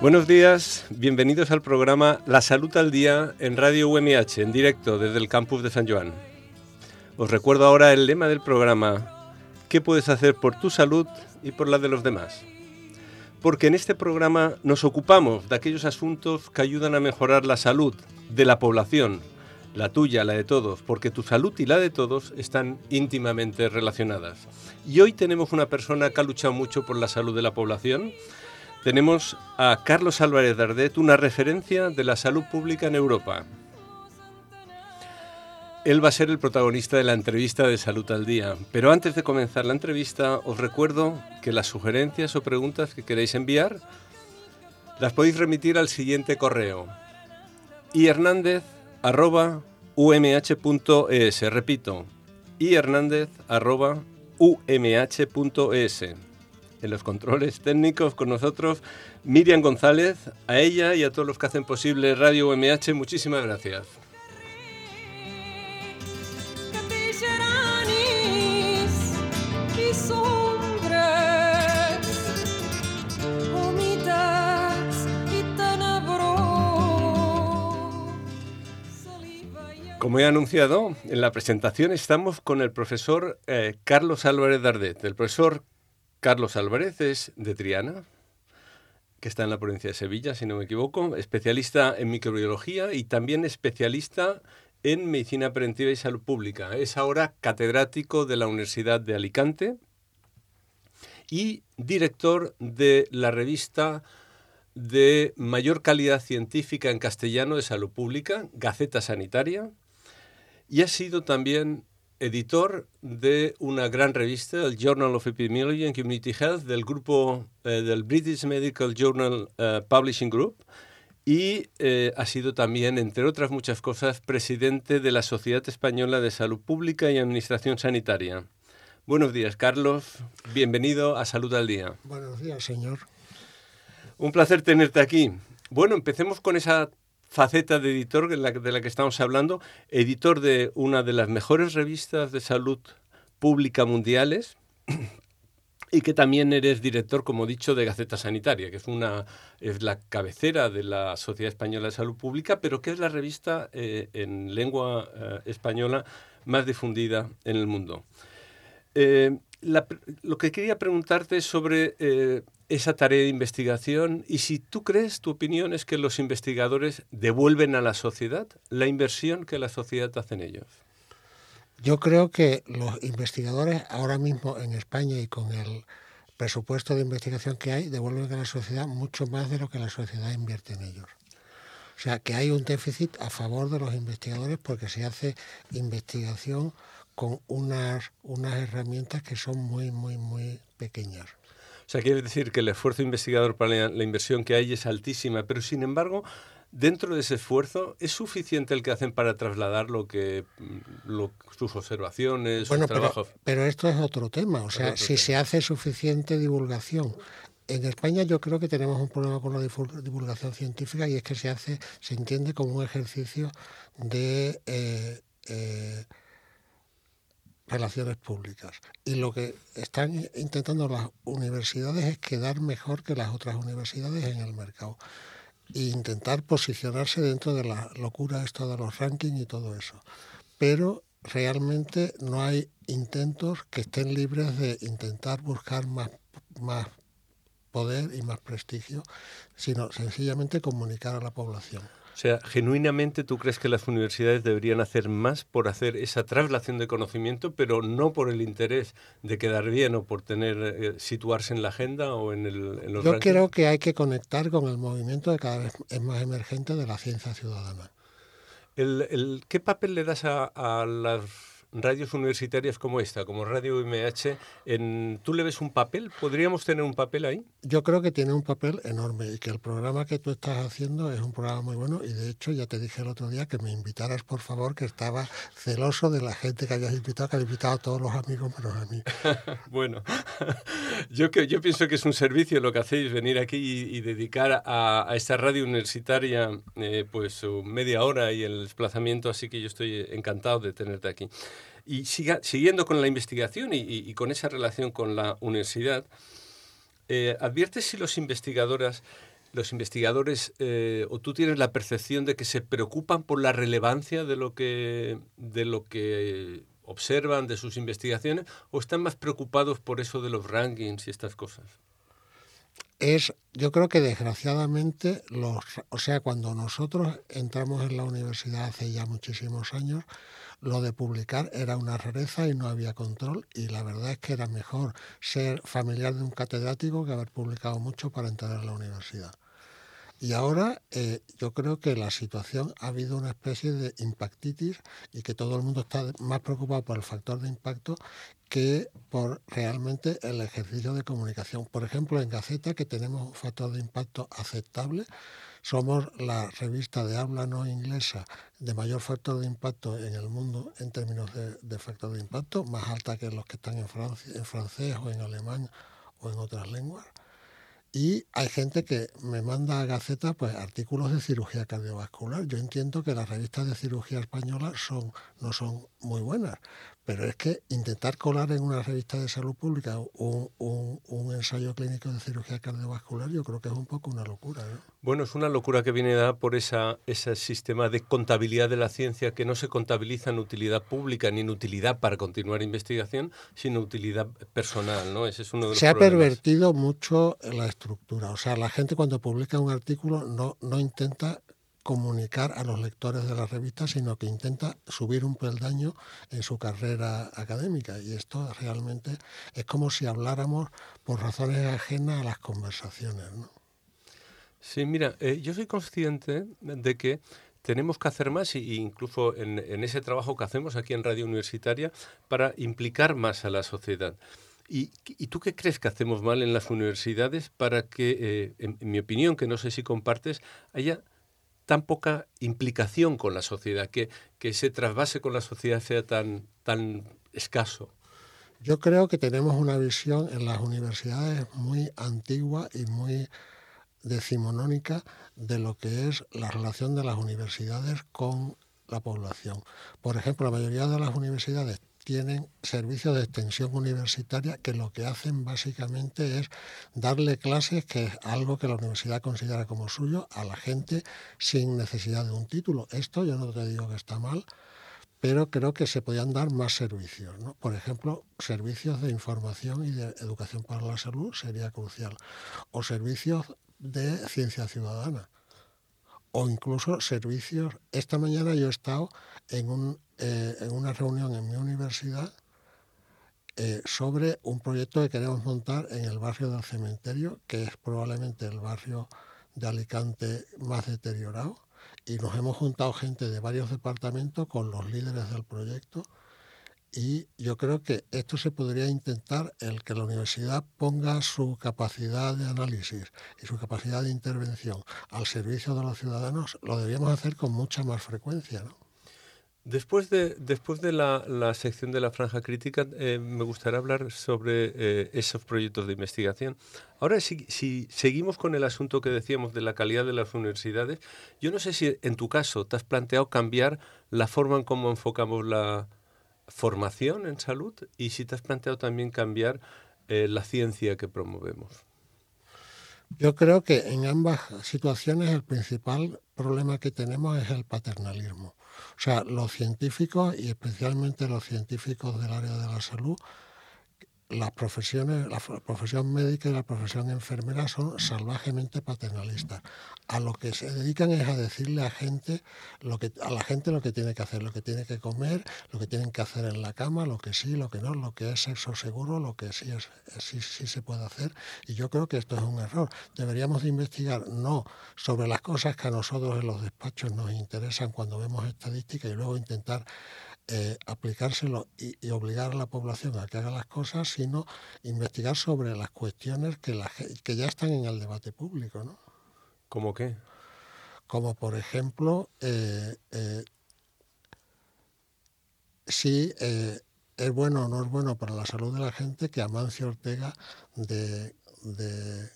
Buenos días, bienvenidos al programa La Salud al Día en Radio UMH, en directo desde el campus de San Joan. Os recuerdo ahora el lema del programa, ¿qué puedes hacer por tu salud y por la de los demás? Porque en este programa nos ocupamos de aquellos asuntos que ayudan a mejorar la salud de la población, la tuya, la de todos, porque tu salud y la de todos están íntimamente relacionadas. Y hoy tenemos una persona que ha luchado mucho por la salud de la población, tenemos a Carlos Álvarez Dardet, una referencia de la salud pública en Europa. Él va a ser el protagonista de la entrevista de Salud al Día. Pero antes de comenzar la entrevista, os recuerdo que las sugerencias o preguntas que queréis enviar las podéis remitir al siguiente correo ihernandez.umh.es. Repito, ihernandez.umh.es. En los controles técnicos con nosotros Miriam González, a ella y a todos los que hacen posible Radio UMH, muchísimas gracias. Como he anunciado en la presentación, estamos con el profesor eh, Carlos Álvarez Dardet. El profesor Carlos Álvarez es de Triana, que está en la provincia de Sevilla, si no me equivoco, especialista en microbiología y también especialista en medicina preventiva y salud pública. Es ahora catedrático de la Universidad de Alicante y director de la revista de mayor calidad científica en castellano de salud pública, Gaceta Sanitaria, y ha sido también editor de una gran revista, el Journal of Epidemiology and Community Health, del grupo eh, del British Medical Journal eh, Publishing Group, y eh, ha sido también, entre otras muchas cosas, presidente de la Sociedad Española de Salud Pública y Administración Sanitaria. Buenos días, Carlos. Bienvenido a Salud al Día. Buenos días, señor. Un placer tenerte aquí. Bueno, empecemos con esa faceta de editor de la, que estamos hablando, editor de una de las mejores revistas de salud pública mundiales y que también eres director, como he dicho, de Gaceta Sanitaria, que es, una, es la cabecera de la Sociedad Española de Salud Pública, pero que es la revista eh, en lengua eh, española más difundida en el mundo. Eh, lo que quería preguntarte es sobre esa tarea de investigación y si tú crees, tu opinión es que los investigadores devuelven a la sociedad la inversión que la sociedad hace en ellos. Yo creo que los investigadores ahora mismo en España y con el presupuesto de investigación que hay, devuelven a la sociedad mucho más de lo que la sociedad invierte en ellos. O sea, que hay un déficit a favor de los investigadores porque se hace investigación con unas, unas herramientas que son muy, muy, muy pequeñas. O sea, quiere decir que el esfuerzo investigador para la, inversión que hay es altísima, pero sin embargo, dentro de ese esfuerzo, ¿es suficiente el que hacen para trasladar lo que, mm, lo- sus observaciones, Bueno, sus trabajos? pero esto es otro tema. O sea, si tema. se hace suficiente divulgación. En España yo creo que tenemos un problema con la divulgación científica y es que se hace, se entiende como un ejercicio de eh, eh, relaciones públicas. Y lo que están intentando las universidades es quedar mejor que las otras universidades en el mercado. E intentar posicionarse dentro de la locura esto de los rankings y todo eso. Pero realmente no hay intentos que estén libres de intentar buscar más, más poder y más prestigio, sino sencillamente comunicar a la población. O sea, genuinamente tú crees que las universidades deberían hacer más por hacer esa traslación de conocimiento, pero no por el interés de quedar bien o por tener eh, situarse en la agenda o en, el, en los Yo rankings? creo que hay que conectar con el movimiento que cada vez es más emergente de la ciencia ciudadana. El, el- ¿Qué papel le das a, a las radios universitarias como esta, como Radio MH, en, ¿tú le ves un papel? ¿Podríamos tener un papel ahí? Yo creo que tiene un papel enorme y que el programa que tú estás haciendo es un programa muy bueno y de hecho ya te dije el otro día que me invitaras por favor, que estaba celoso de la gente que habías invitado, que has invitado a todos los amigos menos a mí. bueno, yo, que, yo pienso que es un servicio lo que hacéis, venir aquí y, y dedicar a, a, esta radio universitaria eh, pues media hora y el desplazamiento, así que yo estoy encantado de tenerte aquí. Y siga, siguiendo con la investigación y, con esa relación con la universidad, eh, ¿adviertes si los investigadoras los investigadores eh, o tú tienes la percepción de que se preocupan por la relevancia de lo que de lo que observan de sus investigaciones o están más preocupados por eso de los rankings y estas cosas es yo creo que desgraciadamente los o sea cuando nosotros entramos en la universidad hace ya muchísimos años lo de publicar era una rareza y no había control y la verdad es que era mejor ser familiar de un catedrático que haber publicado mucho para entrar a la universidad. Y ahora eh, yo creo que la situación ha habido una especie de impactitis y que todo el mundo está más preocupado por el factor de impacto que por realmente el ejercicio de comunicación. Por ejemplo, en Gaceta, que tenemos un factor de impacto aceptable, somos la revista de habla no inglesa de mayor factor de impacto en el mundo en términos de, de factor de impacto, más alta que los que están en, Francia, en francés o en alemán o en otras lenguas. Y hay gente que me manda a Gaceta pues, artículos de cirugía cardiovascular. Yo entiendo que las revistas de cirugía española son, no son muy buenas, pero es que intentar colar en una revista de salud pública un, ensayo clínico de cirugía cardiovascular yo creo que es un poco una locura. ¿no? Bueno, es una locura que viene dada por esa, ese sistema de contabilidad de la ciencia que no se contabiliza en utilidad pública ni en utilidad para continuar investigación, sino utilidad personal. ¿no? Ese es uno de los se ha pervertido mucho la estructura. O sea, la gente cuando publica un artículo no, no intenta comunicar a los lectores de la revista, sino que intenta subir un peldaño en su carrera académica. Y esto realmente es como si habláramos por razones ajenas a las conversaciones. ¿no? Sí, mira, eh, yo soy consciente de que tenemos que hacer más, y incluso en, en ese trabajo que hacemos aquí en Radio Universitaria, para implicar más a la sociedad. ¿Y, ¿Y, tú qué crees que hacemos mal en las universidades para que, eh, en, en, mi opinión, que no sé si compartes, haya tan poca implicación con la sociedad, que, que ese trasvase con la sociedad sea tan, tan escaso? Yo creo que tenemos una visión en las universidades muy antigua y muy decimonónica de lo que es la relación de las universidades con la población. Por ejemplo, la mayoría de las universidades tienen servicios de extensión universitaria que lo que hacen básicamente es darle clases, que es algo que la universidad considera como suyo, a la gente sin necesidad de un título. Esto yo no te digo que está mal, pero creo que se podían dar más servicios. ¿no? Por ejemplo, servicios de información y de educación para la salud sería crucial. O servicios de ciencia ciudadana. O incluso servicios. Esta mañana yo he estado en, un, eh, en una reunión en mi universidad eh, sobre un proyecto que queremos montar en el barrio del cementerio, que es probablemente el barrio de Alicante más deteriorado. Y nos hemos juntado gente de varios departamentos con los líderes del proyecto y yo creo que esto se podría intentar, el que la universidad ponga su capacidad de análisis y su capacidad de intervención al servicio de los ciudadanos, lo deberíamos hacer con mucha más frecuencia. Después de, después de la, la sección de la franja crítica, eh, me gustaría hablar sobre eh, esos proyectos de investigación. Ahora, si, si seguimos con el asunto que decíamos de la calidad de las universidades, yo no sé si en tu caso te has planteado cambiar la forma en cómo enfocamos la, formación en salud y si te has planteado también cambiar eh, la ciencia que promovemos. Yo creo que en ambas situaciones el principal problema que tenemos es el paternalismo. O sea, los científicos y especialmente los científicos del área de la salud las profesiones, la profesión médica y la profesión enfermera son salvajemente paternalistas. A lo que se dedican es a decirle a gente lo que a la gente lo que tiene que hacer, lo que tiene que comer, lo que tienen que hacer en la cama, lo que sí, lo que no, lo que es sexo seguro, lo que sí es sí, sí se puede hacer. Y yo creo que esto es un error. Deberíamos de investigar no sobre las cosas que a nosotros en los despachos nos interesan cuando vemos estadísticas y luego intentar eh, aplicárselo y, y obligar a la población a que haga las cosas, sino investigar sobre las cuestiones que, la ge- que ya están en el debate público, ¿no? ¿Cómo qué? como por ejemplo eh, eh, si es bueno o no es bueno para la salud de la gente que Amancio Ortega de, de-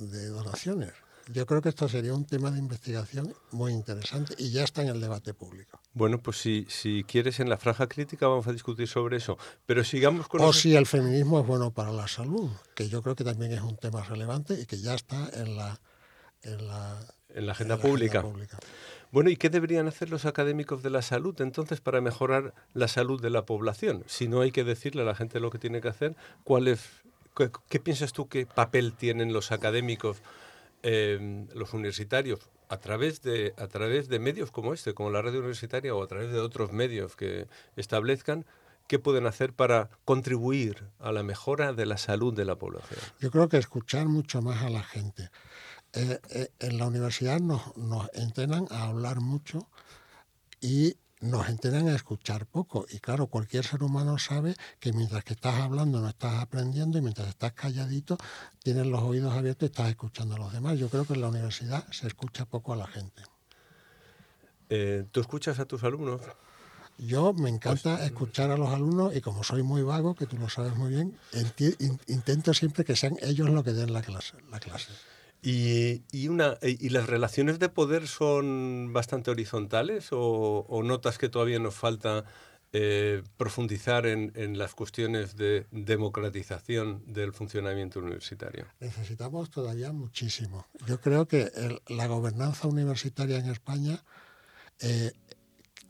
de donaciones. Yo creo que esto sería un tema de investigación muy interesante y ya está en el debate público. Bueno, pues si, si quieres en la franja crítica vamos a discutir sobre eso. Pero sigamos con... O si el feminismo es bueno para la salud, que yo creo que también es un tema relevante y que ya está en la, en la, En la agenda en la pública. pública. Bueno, ¿y qué deberían hacer los académicos de la salud entonces para mejorar la salud de la población? Si no hay que decirle a la gente lo que tiene que hacer, ¿cuál es, qué, qué piensas tú qué papel tienen los académicos, eh, los universitarios, a través, de, a través de medios como este, como la red universitaria o a través de otros medios que establezcan? ¿Qué pueden hacer para contribuir a la mejora de la salud de la población? Yo creo que escuchar mucho más a la gente. Eh, eh, en la universidad nos, nos entrenan a hablar mucho y nos entrenan a escuchar poco. Y claro, cualquier ser humano sabe que mientras que estás hablando no estás aprendiendo y mientras estás calladito tienes los oídos abiertos y estás escuchando a los demás. Yo creo que en la universidad se escucha poco a la gente. Eh, ¿Tú escuchas a tus alumnos? Yo me encanta escuchar a los alumnos y como soy muy vago, que tú lo sabes muy bien, intento siempre que sean ellos los que den la clase. La clase. ¿Y, una, y las relaciones de poder son bastante horizontales o, o notas que todavía nos falta eh, profundizar en, en las cuestiones de democratización del funcionamiento universitario? Necesitamos todavía muchísimo. Yo creo que el- la gobernanza universitaria en España eh,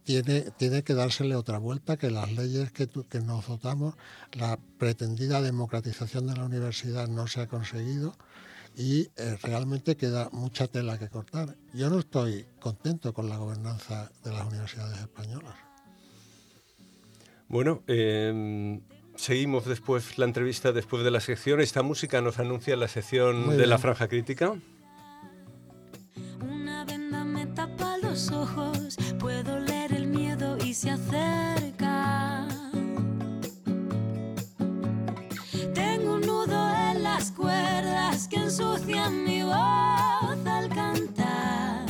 tiene, tiene que dársele otra vuelta, que las leyes que, tu- que nos dotamos, la pretendida democratización de la universidad no se ha conseguido y eh, realmente queda mucha tela que cortar. Yo no estoy contento con la gobernanza de las universidades españolas. Bueno, eh, seguimos después la entrevista después de la sección. Esta música nos anuncia la sección Muy de la franja crítica. Una venda me tapa los ojos, puedo leer el miedo y se acerca. Ensucian mi voz al cantar.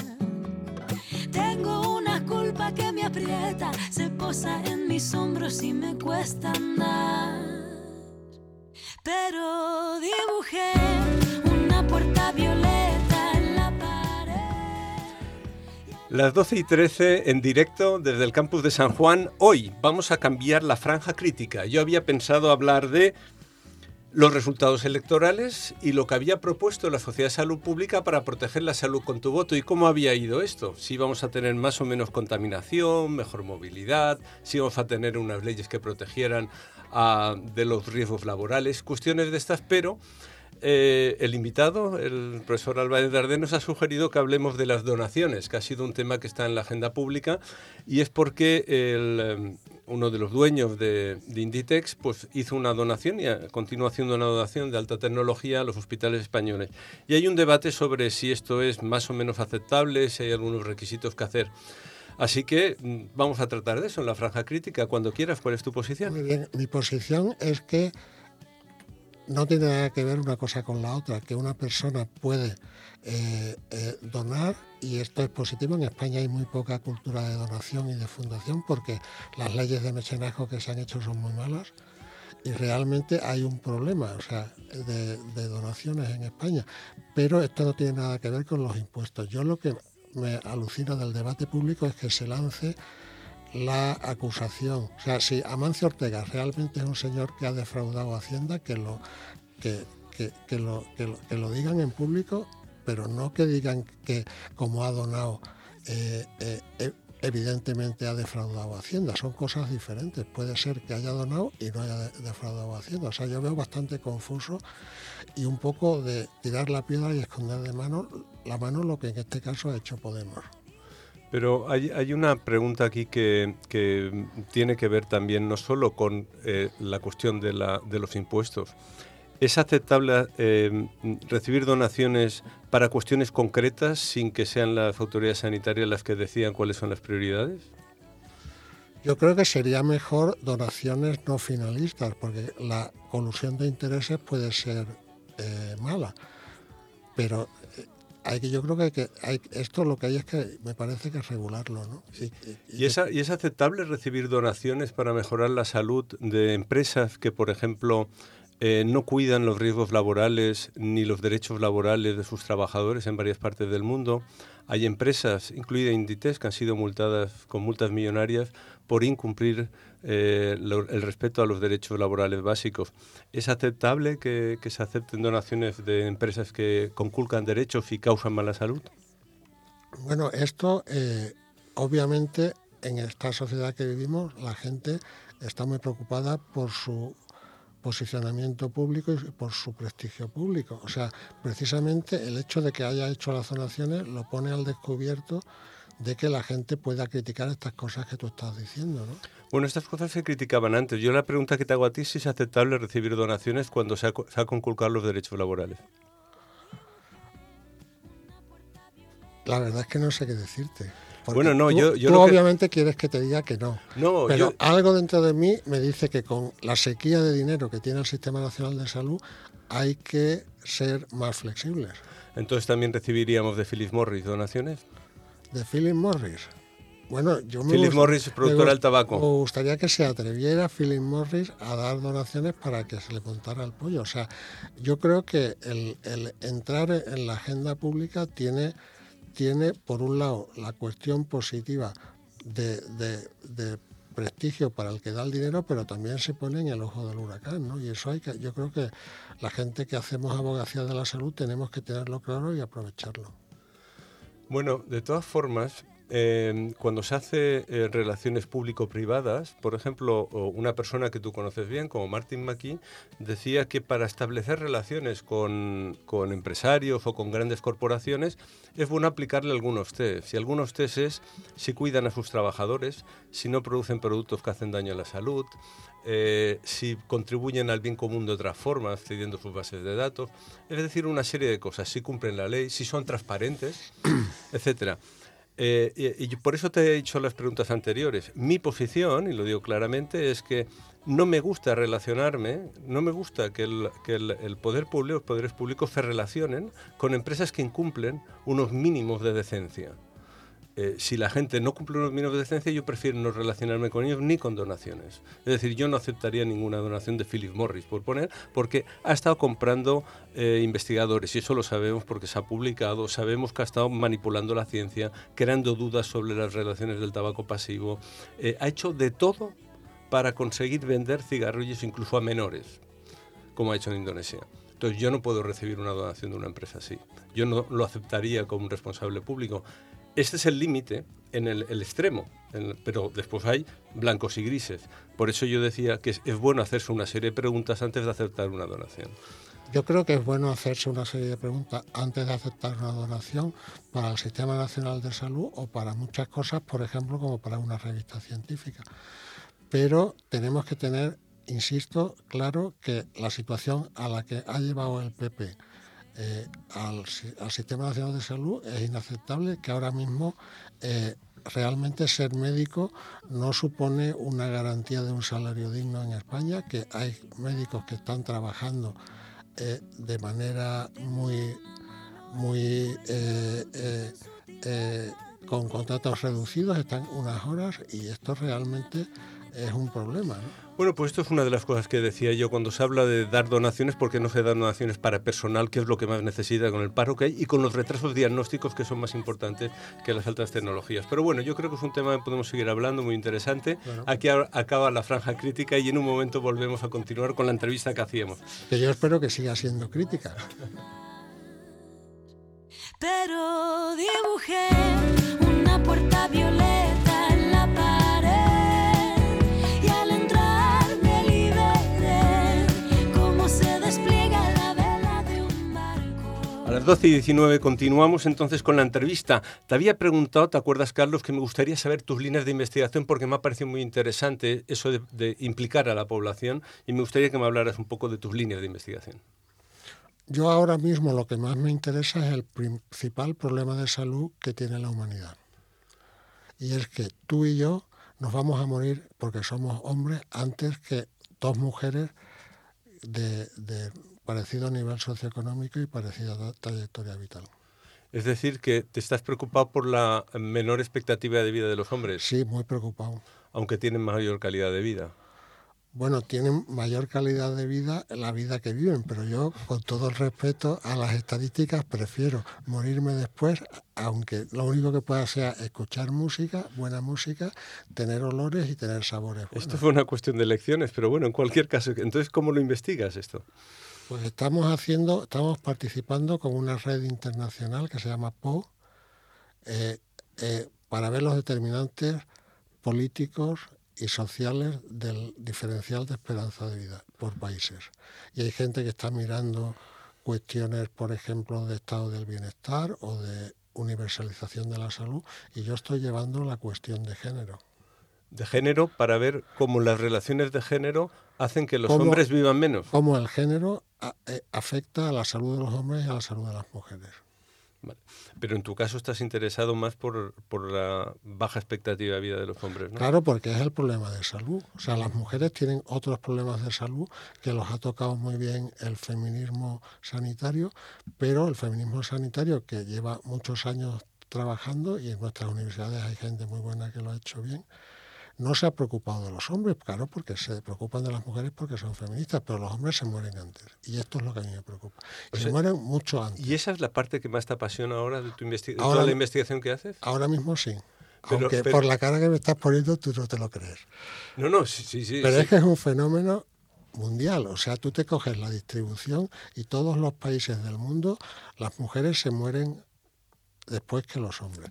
Tengo una culpa que me aprieta, se posa en mis hombros y me cuesta andar. Pero dibujé una puerta violeta en la pared. Las 12 y 13 en directo desde el campus de San Juan. Hoy vamos a cambiar la franja crítica. Yo había pensado hablar de los resultados electorales y lo que había propuesto la Sociedad de Salud Pública para proteger la salud con tu voto y cómo había ido esto. Si íbamos a tener más o menos contaminación, mejor movilidad, si íbamos a tener unas leyes que protegieran ah, de los riesgos laborales, cuestiones de estas, pero eh, el invitado, el profesor Álvarez Dardé, nos ha sugerido que hablemos de las donaciones, que ha sido un tema que está en la agenda pública, y es porque el, eh, uno de los dueños de, de Inditex pues, hizo una donación y continúa haciendo una donación de alta tecnología a los hospitales españoles. Y hay un debate sobre si esto es más o menos aceptable, si hay algunos requisitos que hacer. Así que mm, vamos a tratar de eso en la franja crítica. Cuando quieras, ¿cuál es tu posición? Muy bien, mi posición es que no tiene nada que ver una cosa con la otra, que una persona puede eh, eh, donar y esto es positivo. En España hay muy poca cultura de donación y de fundación porque las leyes de mecenazgo que se han hecho son muy malas y realmente hay un problema o sea, de, de donaciones en España. Pero esto no tiene nada que ver con los impuestos. Yo lo que me alucina del debate público es que se lance la acusación. O sea, si Amancio Ortega realmente es un señor que ha defraudado a Hacienda, que lo, que, que- lo, que lo- digan en público, pero no que digan que como ha donado, eh, eh, eh, evidentemente ha defraudado a Hacienda. Son cosas diferentes. Puede ser que haya donado y no haya de- defraudado a Hacienda. O sea, yo veo bastante confuso y un poco de tirar la piedra y esconder de mano la mano lo que en este caso ha hecho Podemos. Pero hay, hay una pregunta aquí que, tiene que ver también no solo con eh, la cuestión de, la, de los impuestos. ¿Es aceptable eh, recibir donaciones para cuestiones concretas sin que sean las autoridades sanitarias las que decidan cuáles son las prioridades? Yo creo que sería mejor donaciones no finalistas, porque la colusión de intereses puede ser eh, mala. Pero hay que, yo creo que, hay que esto lo que hay es que me parece que regularlo, ¿no? Y, y- ¿Y es, a- y es aceptable recibir donaciones para mejorar la salud de empresas que, por ejemplo, eh, no cuidan los riesgos laborales ni los derechos laborales de sus trabajadores en varias partes del mundo? Hay empresas, incluida Inditex, que han sido multadas con multas millonarias por incumplir eh, el respeto a los derechos laborales básicos. ¿Es aceptable que, que se acepten donaciones de empresas que conculcan derechos y causan mala salud? Bueno, esto eh, obviamente en esta sociedad que vivimos la gente está muy preocupada por su posicionamiento público y por su prestigio público. O sea, precisamente el hecho de que haya hecho las donaciones lo pone al descubierto de que la gente pueda criticar estas cosas que tú estás diciendo, ¿no? Bueno, estas cosas se criticaban antes. Yo la pregunta que te hago a ti es si es aceptable recibir donaciones cuando se ha, se ha conculcado los derechos laborales. La verdad es que no sé qué decirte. Bueno, no, tú, yo- yo tú lo que- obviamente quieres que te diga que no. No, Pero yo, algo dentro de mí me dice que con la sequía de dinero que tiene el Sistema Nacional de Salud hay que ser más flexibles. entonces también recibiríamos de Philip Morris donaciones. De Philip Morris. Bueno, yo me Philip Morris, productora del tabaco. Me gustaría que se atreviera Philip Morris a dar donaciones para que se le montara el pollo. O sea, yo creo que el, el entrar en la agenda pública tiene, tiene, por un lado, la cuestión positiva de, de- de prestigio para el que da el dinero, pero también se pone en el ojo del huracán, ¿no? Y eso hay que, yo creo que la gente que hacemos abogacía de la salud tenemos que tenerlo claro y aprovecharlo. Bueno, de todas formas, eh, cuando se hace eh, relaciones público-privadas, por ejemplo, una persona que tú conoces bien, como Martin McKee, decía que para establecer relaciones con, con empresarios o con grandes corporaciones es bueno aplicarle algunos test. Y algunos test es si cuidan a sus trabajadores, si no producen productos que hacen daño a la salud, eh, si contribuyen al bien común de otras formas, cediendo sus bases de datos, es decir, una serie de cosas, si cumplen la ley, si son transparentes, etcétera. Eh, y, y por eso te he dicho las preguntas anteriores. Mi posición, y lo digo claramente, es que no me gusta relacionarme, no me gusta que el, que el- el poder público, los poderes públicos se relacionen con empresas que incumplen unos mínimos de decencia. Eh, si la gente no cumple unos mínimos de decencia, yo prefiero no relacionarme con ellos ni con donaciones. Es decir, yo no aceptaría ninguna donación de Philip Morris, por poner, porque ha estado comprando eh, investigadores, y eso lo sabemos porque se ha publicado, sabemos que ha estado manipulando la ciencia, creando dudas sobre las relaciones del tabaco pasivo, eh, ha hecho de todo para conseguir vender cigarrillos incluso a menores, como ha hecho en Indonesia. Entonces yo no puedo recibir una donación de una empresa así. Yo no lo aceptaría como un responsable público. Este es el límite en el, extremo, pero después hay blancos y grises. Por eso yo decía que es bueno hacerse una serie de preguntas antes de aceptar una donación. Yo creo que es bueno hacerse una serie de preguntas antes de aceptar una donación para el Sistema Nacional de Salud o para muchas cosas, por ejemplo, como para una revista científica. Pero tenemos que tener, insisto, claro que la situación a la que ha llevado el PP eh, al, al Sistema Nacional de Salud es inaceptable, que ahora mismo eh, realmente ser médico no supone una garantía de un salario digno en España, que hay médicos que están trabajando eh, de manera muy, muy con contratos reducidos, están unas horas y esto realmente es un problema. ¿no? Bueno, pues esto es una de las cosas que decía yo cuando se habla de dar donaciones, porque no se dan donaciones para personal, que es lo que más necesita con el paro que hay, y con los retrasos diagnósticos que son más importantes que las altas tecnologías. Pero bueno, yo creo que es un tema que podemos seguir hablando, muy interesante. Aquí acaba la franja crítica y en un momento volvemos a continuar con la entrevista que hacíamos. Que yo espero que siga siendo crítica. Pero dibujé una puerta violeta 12 y 19 continuamos entonces con la entrevista. Te había preguntado, ¿te acuerdas, Carlos, que me gustaría saber tus líneas de investigación porque me ha parecido muy interesante eso de, implicar a la población y me gustaría que me hablaras un poco de tus líneas de investigación. Yo ahora mismo lo que más me interesa es el principal problema de salud que tiene la humanidad. Y es que tú y yo nos vamos a morir porque somos hombres antes que dos mujeres de parecido nivel socioeconómico y parecida tra- trayectoria vital. Es decir, que te estás preocupado por la menor expectativa de vida de los hombres, Sí, muy preocupado. aunque tienen mayor calidad de vida. Bueno, tienen mayor calidad de vida la vida que viven, pero yo, con todo el respeto a las estadísticas, prefiero morirme después, aunque lo único que pueda sea escuchar música, buena música, tener olores y tener sabores buenos. Esto fue una cuestión de elecciones, pero bueno, en cualquier caso, entonces, ¿cómo lo investigas esto? Pues estamos haciendo, estamos participando con una red internacional que se llama PO eh, eh, para ver los determinantes políticos y sociales del diferencial de esperanza de vida por países. Y hay gente que está mirando cuestiones, por ejemplo, de estado del bienestar o de universalización de la salud, y yo estoy llevando la cuestión de género. De género para ver cómo las relaciones de género hacen que los ¿Cómo? hombres vivan menos. Cómo el género a- eh, afecta a la salud de los hombres y a la salud de las mujeres. Vale. Pero en tu caso estás interesado más por, por la baja expectativa de vida de los hombres, ¿no? Claro, porque es el problema de salud. O sea, las mujeres tienen otros problemas de salud que los ha tocado muy bien el feminismo sanitario, pero el feminismo sanitario que lleva muchos años trabajando y en nuestras universidades hay gente muy buena que lo ha hecho bien, no se ha preocupado de los hombres, claro, porque se preocupan de las mujeres porque son feministas, pero los hombres se mueren antes. Y esto es lo que a mí me preocupa. O se sea, mueren mucho antes. ¿Y esa es la parte que más te apasiona ahora de tu investi- de Ahora toda la investigación que haces? Ahora mismo sí. Pero- Aunque pero- por la cara que me estás poniendo tú no te lo crees. No, no, sí, sí, sí. Pero sí. es que es un fenómeno mundial. O sea, tú te coges la distribución y todos los países del mundo, las mujeres se mueren después que los hombres.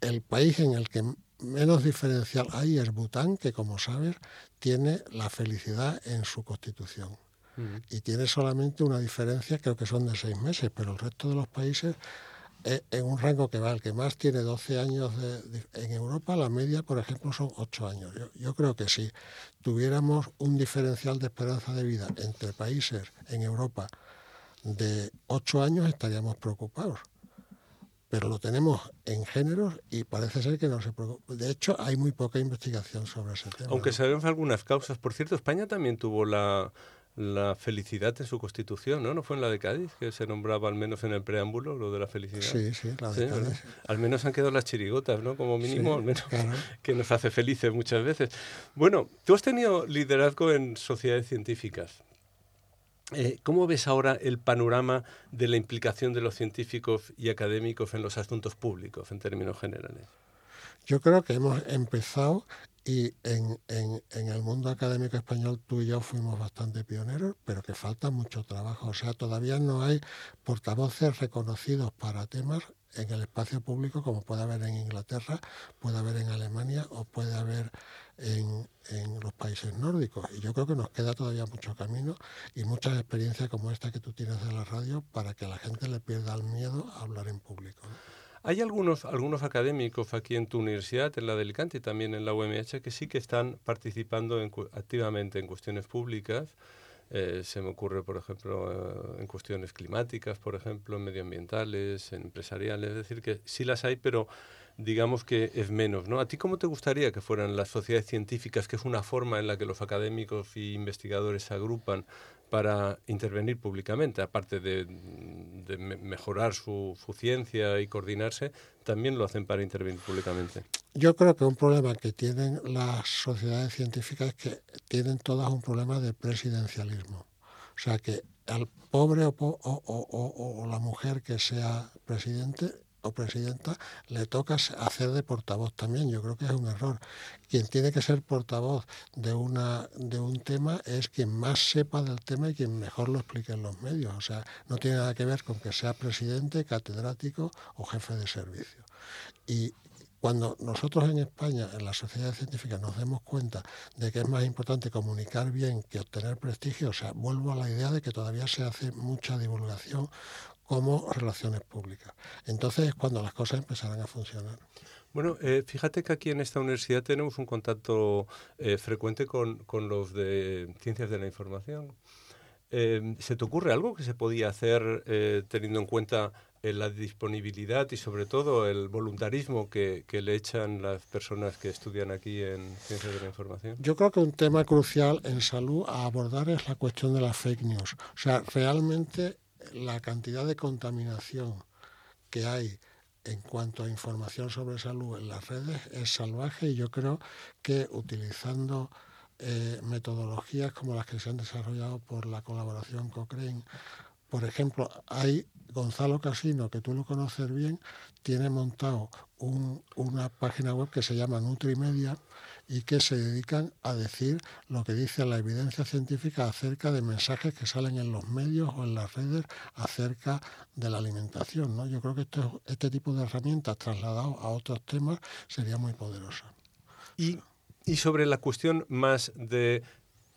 El país en el que menos diferencial hay es Bután, que como sabes tiene la felicidad en su constitución. Y tiene solamente una diferencia, creo que son de seis meses, pero el resto de los países es en un rango que va. El que más tiene 12 años de- de- en Europa, la media, por ejemplo, son 8 años. Yo, yo creo que si tuviéramos un diferencial de esperanza de vida entre países en Europa de 8 años, estaríamos preocupados. Pero lo tenemos en géneros y parece ser que no se preocupa. De hecho, hay muy poca investigación sobre ese tema. Aunque sabemos algunas causas. Por cierto, España también tuvo la, la felicidad en su constitución, ¿no? ¿No fue en la de Cádiz que se nombraba al menos en el preámbulo lo de la felicidad? Sí, sí, la. Al menos han quedado las chirigotas, ¿no? Como mínimo, Sí, al menos claro. que nos hace felices muchas veces. Bueno, tú has tenido liderazgo en sociedades científicas. Eh, ¿Cómo ves ahora el panorama de la implicación de los científicos y académicos en los asuntos públicos, en términos generales? Yo creo que hemos empezado y en, en- en el mundo académico español tú y yo fuimos bastante pioneros, pero que falta mucho trabajo. O sea, todavía no hay portavoces reconocidos para temas en el espacio público como puede haber en Inglaterra, puede haber en Alemania o puede haber en, en los países nórdicos. Y yo creo que nos queda todavía mucho camino y muchas experiencias como esta que tú tienes de la radio para que la gente le pierda el miedo a hablar en público. ¿no? Hay algunos, algunos académicos aquí en tu universidad, en la de Alicante y también en la UMH, que sí que están participando en activamente en cuestiones públicas. Eh, se me ocurre, por ejemplo, eh, en cuestiones climáticas, por ejemplo, medioambientales, en empresariales. Es decir, que sí las hay, pero digamos que es menos. ¿no? ¿A ti cómo te gustaría que fueran las sociedades científicas, que es una forma en la que los académicos y investigadores se agrupan para intervenir públicamente, aparte de, de me- mejorar su, su ciencia y coordinarse, también lo hacen para intervenir públicamente. Yo creo que un problema que tienen las sociedades científicas es que tienen todas un problema de presidencialismo. O sea, que al pobre o, po- o la mujer que sea presidente presidenta le toca hacer de portavoz también. Yo creo que es un error. Quien tiene que ser portavoz de, una, de un tema es quien más sepa del tema y quien mejor lo explique en los medios. O sea, no tiene nada que ver con que sea presidente, catedrático o jefe de servicio. Y cuando nosotros en España, en la sociedad científica, nos demos cuenta de que es más importante comunicar bien que obtener prestigio, o sea, vuelvo a la idea de que todavía se hace mucha divulgación como relaciones públicas. Entonces es cuando las cosas empezarán a funcionar. Bueno, eh, fíjate que aquí en esta universidad tenemos un contacto eh, frecuente con, con los de ciencias de la información. Eh, ¿Se te ocurre algo que se podía hacer eh, teniendo en cuenta eh, la disponibilidad y sobre todo el voluntarismo que, que le echan las personas que estudian aquí en Ciencias de la Información? Yo creo que un tema crucial en salud a abordar es la cuestión de las fake news. O sea, realmente la cantidad de contaminación que hay en cuanto a información sobre salud en las redes es salvaje y yo creo que utilizando eh, metodologías como las que se han desarrollado por la colaboración Cochrane, por ejemplo, hay Gonzalo Casino, que tú lo conoces bien, tiene montado un- una página web que se llama Nutrimedia y que se dedican a decir lo que dice la evidencia científica acerca de mensajes que salen en los medios o en las redes acerca de la alimentación. ¿no? Yo creo que esto- este tipo de herramientas trasladados a otros temas sería muy poderosa. Y, y sobre la cuestión más de,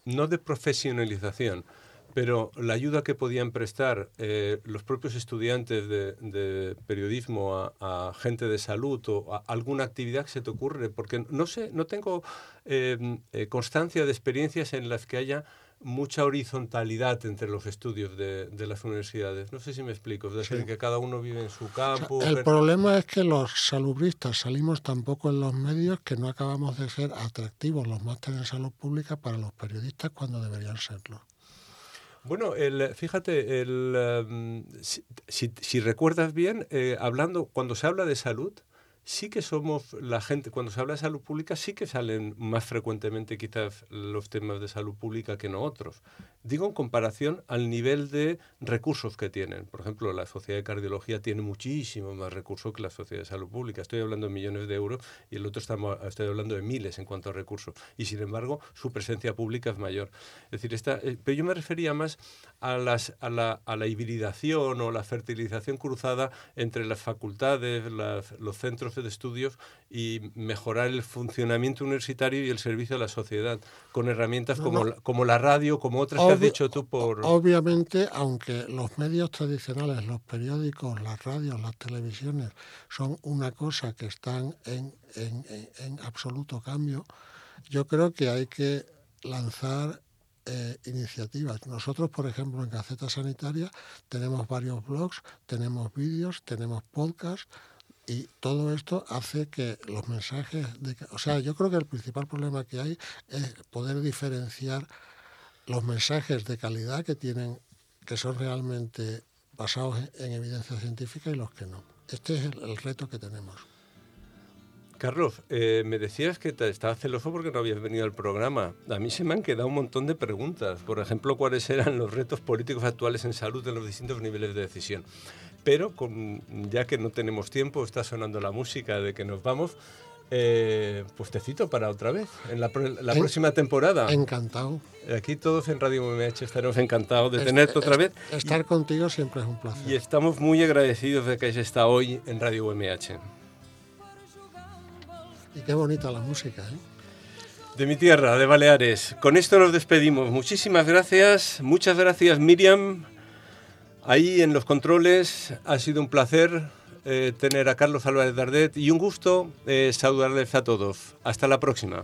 no de profesionalización, pero la ayuda que podían prestar eh, los propios estudiantes de, de periodismo a, a gente de salud o a alguna actividad que se te ocurre, porque no sé, no tengo eh, eh, constancia de experiencias en las que haya mucha horizontalidad entre los estudios de, de las universidades. No sé si me explico, es decir, Sí. que cada uno vive en su O sea, campo. el pero- problema es que los salubristas salimos tan poco en los medios que no acabamos de ser atractivos los másteres en salud pública para los periodistas cuando deberían serlo. Bueno, el, fíjate, el, em, si, si- si recuerdas bien, eh, hablando, cuando se habla de salud, sí que somos la gente, cuando se habla de salud pública, sí que salen más frecuentemente quizás los temas de salud pública que no otros. Digo en comparación al nivel de recursos que tienen. Por ejemplo, la Sociedad de Cardiología tiene muchísimo más recursos que la Sociedad de Salud Pública. Estoy hablando de millones de euros y el otro estamos, estoy hablando de miles en cuanto a recursos. Y sin embargo, su presencia pública es mayor. Es decir, esta, eh, pero yo me refería más a, las, a, la, a la hibridación o la fertilización cruzada entre las facultades, los centros de estudios y mejorar el funcionamiento universitario y el servicio a la sociedad con herramientas No, como, no. La, como la radio, como otras que has Obvi- dicho tú por... Obviamente, aunque los medios tradicionales, los periódicos, las radios, las televisiones, son una cosa que están en, en- en- en absoluto cambio, yo creo que hay que lanzar eh, iniciativas. Nosotros, por ejemplo, en Gaceta Sanitaria tenemos varios blogs, tenemos vídeos, tenemos podcasts y todo esto hace que los mensajes de... O sea, yo creo que el principal problema que hay es poder diferenciar los mensajes de calidad que tienen, que son realmente basados en, en evidencia científica y los que no. Este es el, el reto que tenemos. Carlos, eh, me decías que te estabas celoso porque no habías venido al programa. A mí se me han quedado un montón de preguntas. Por ejemplo, cuáles eran los retos políticos actuales en salud en los distintos niveles de decisión. Pero con- ya que no tenemos tiempo, está sonando la música de que nos vamos, eh, pues te cito para otra vez, en la, la En- próxima temporada. Encantado. Aquí todos en Radio MH estaremos encantados de tenerte otra vez. est- Estar contigo siempre es un placer. Y estamos muy agradecidos de que hayas estado hoy en Radio UMH. Y qué bonita la música, ¿eh? De mi tierra, de Baleares. Con esto nos despedimos. Muchísimas gracias. Muchas gracias, Miriam. Ahí en los controles ha sido un placer eh, tener a Carlos Álvarez Dardet y un gusto eh, saludarles a todos. Hasta la próxima.